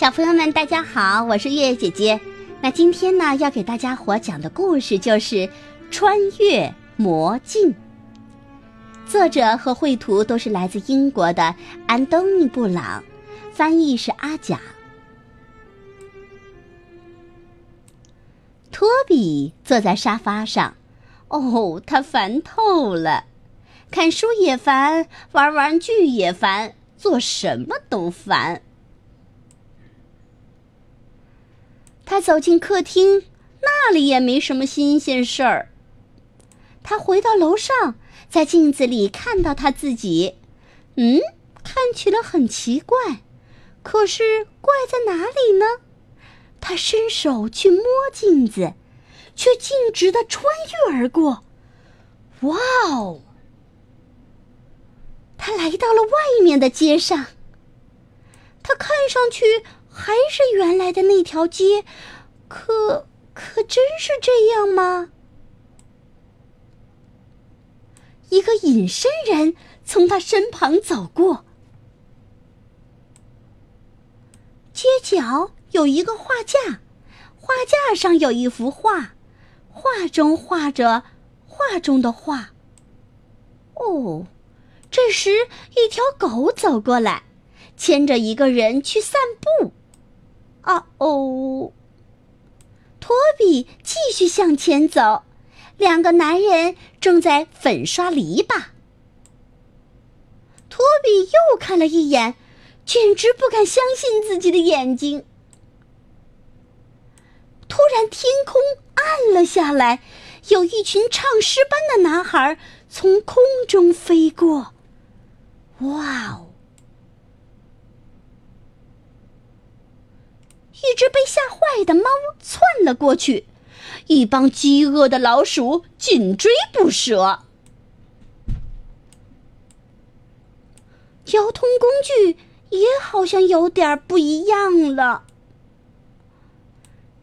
小朋友们，大家好，我是月月姐姐。那今天呢，要给大家伙讲的故事就是《穿越魔镜》。作者和绘图都是来自英国的安东尼·布朗，翻译是阿甲。托比坐在沙发上，哦，他烦透了，看书也烦，玩玩具也烦，做什么都烦。他走进客厅，那里也没什么新鲜事儿。他回到楼上，在镜子里看到他自己，嗯，看起来很奇怪。可是怪在哪里呢？他伸手去摸镜子，却径直的穿越而过。哇哦！他来到了外面的街上。他看上去。还是原来的那条街，可可真是这样吗？一个隐身人从他身旁走过，街角有一个画架，画架上有一幅画，画中画着画中的画。哦，这时一条狗走过来，牵着一个人去散步。啊哦！托比继续向前走，两个男人正在粉刷篱笆。托比又看了一眼，简直不敢相信自己的眼睛。突然，天空暗了下来，有一群唱诗班的男孩从空中飞过。哇哦！一只被吓坏的猫窜了过去，一帮饥饿的老鼠紧追不舍。交通工具也好像有点不一样了。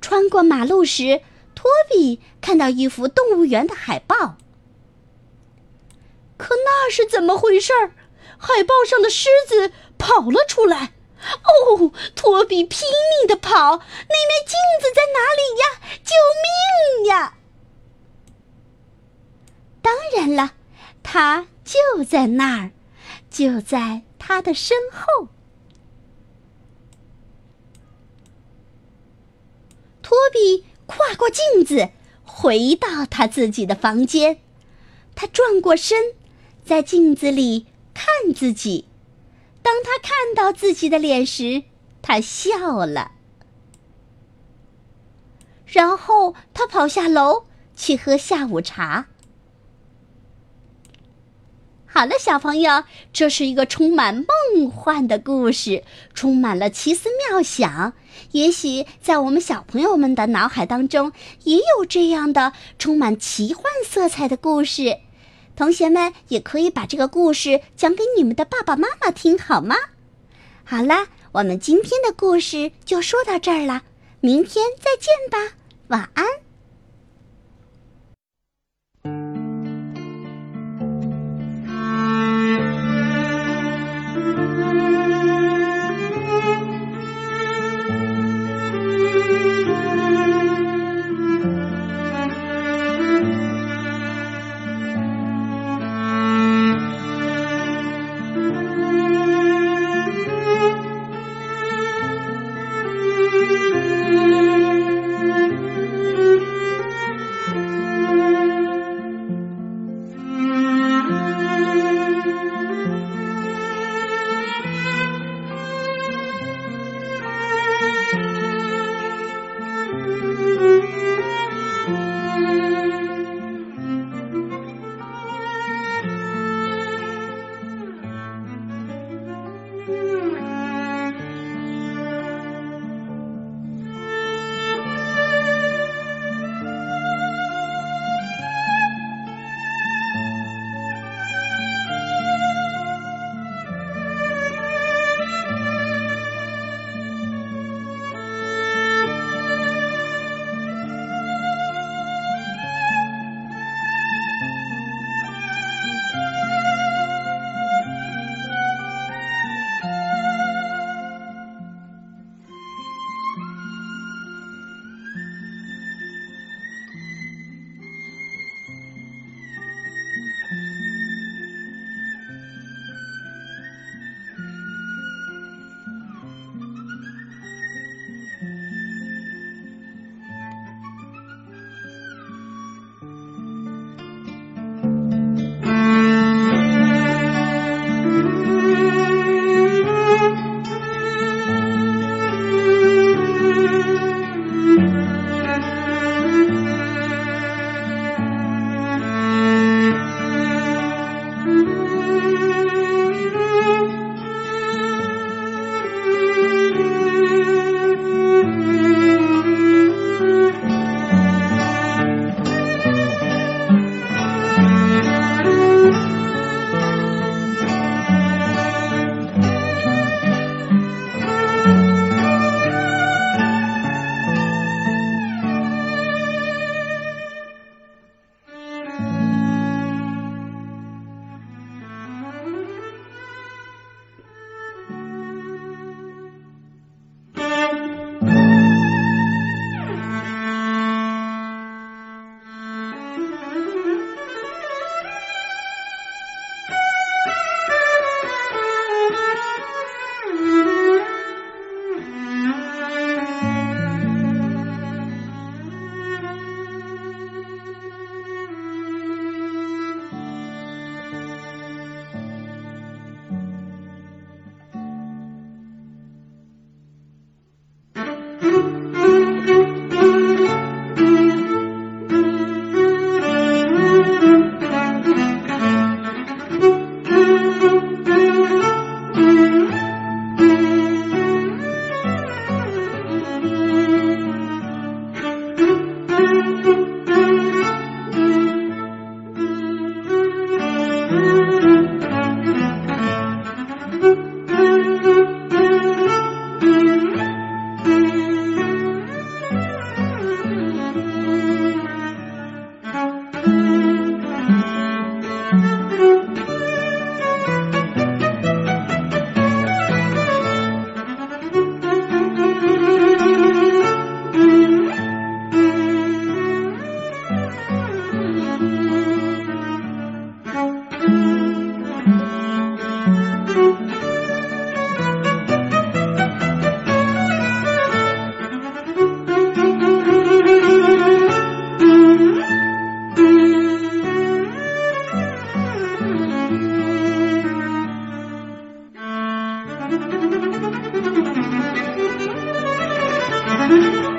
穿过马路时，托比看到一幅动物园的海报，可那是怎么回事儿？海报上的狮子跑了出来。哦，托比拼命的跑，那面镜子在哪里呀？救命呀！当然了，它就在那儿，就在他的身后。托比跨过镜子，回到他自己的房间。他转过身，在镜子里看自己。当他看到自己的脸时，他笑了。然后他跑下楼去喝下午茶。好了，小朋友，这是一个充满梦幻的故事，充满了奇思妙想。也许在我们小朋友们的脑海当中，也有这样的充满奇幻色彩的故事。同学们也可以把这个故事讲给你们的爸爸妈妈听，好吗？好啦，我们今天的故事就说到这儿了，明天再见吧，晚安。thank you.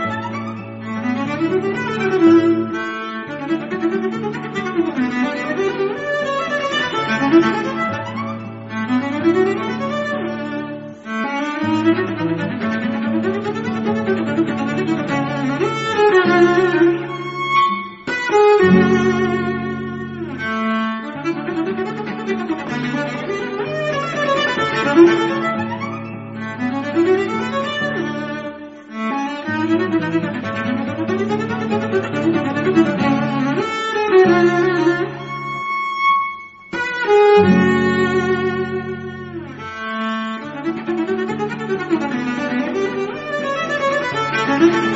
Thank you.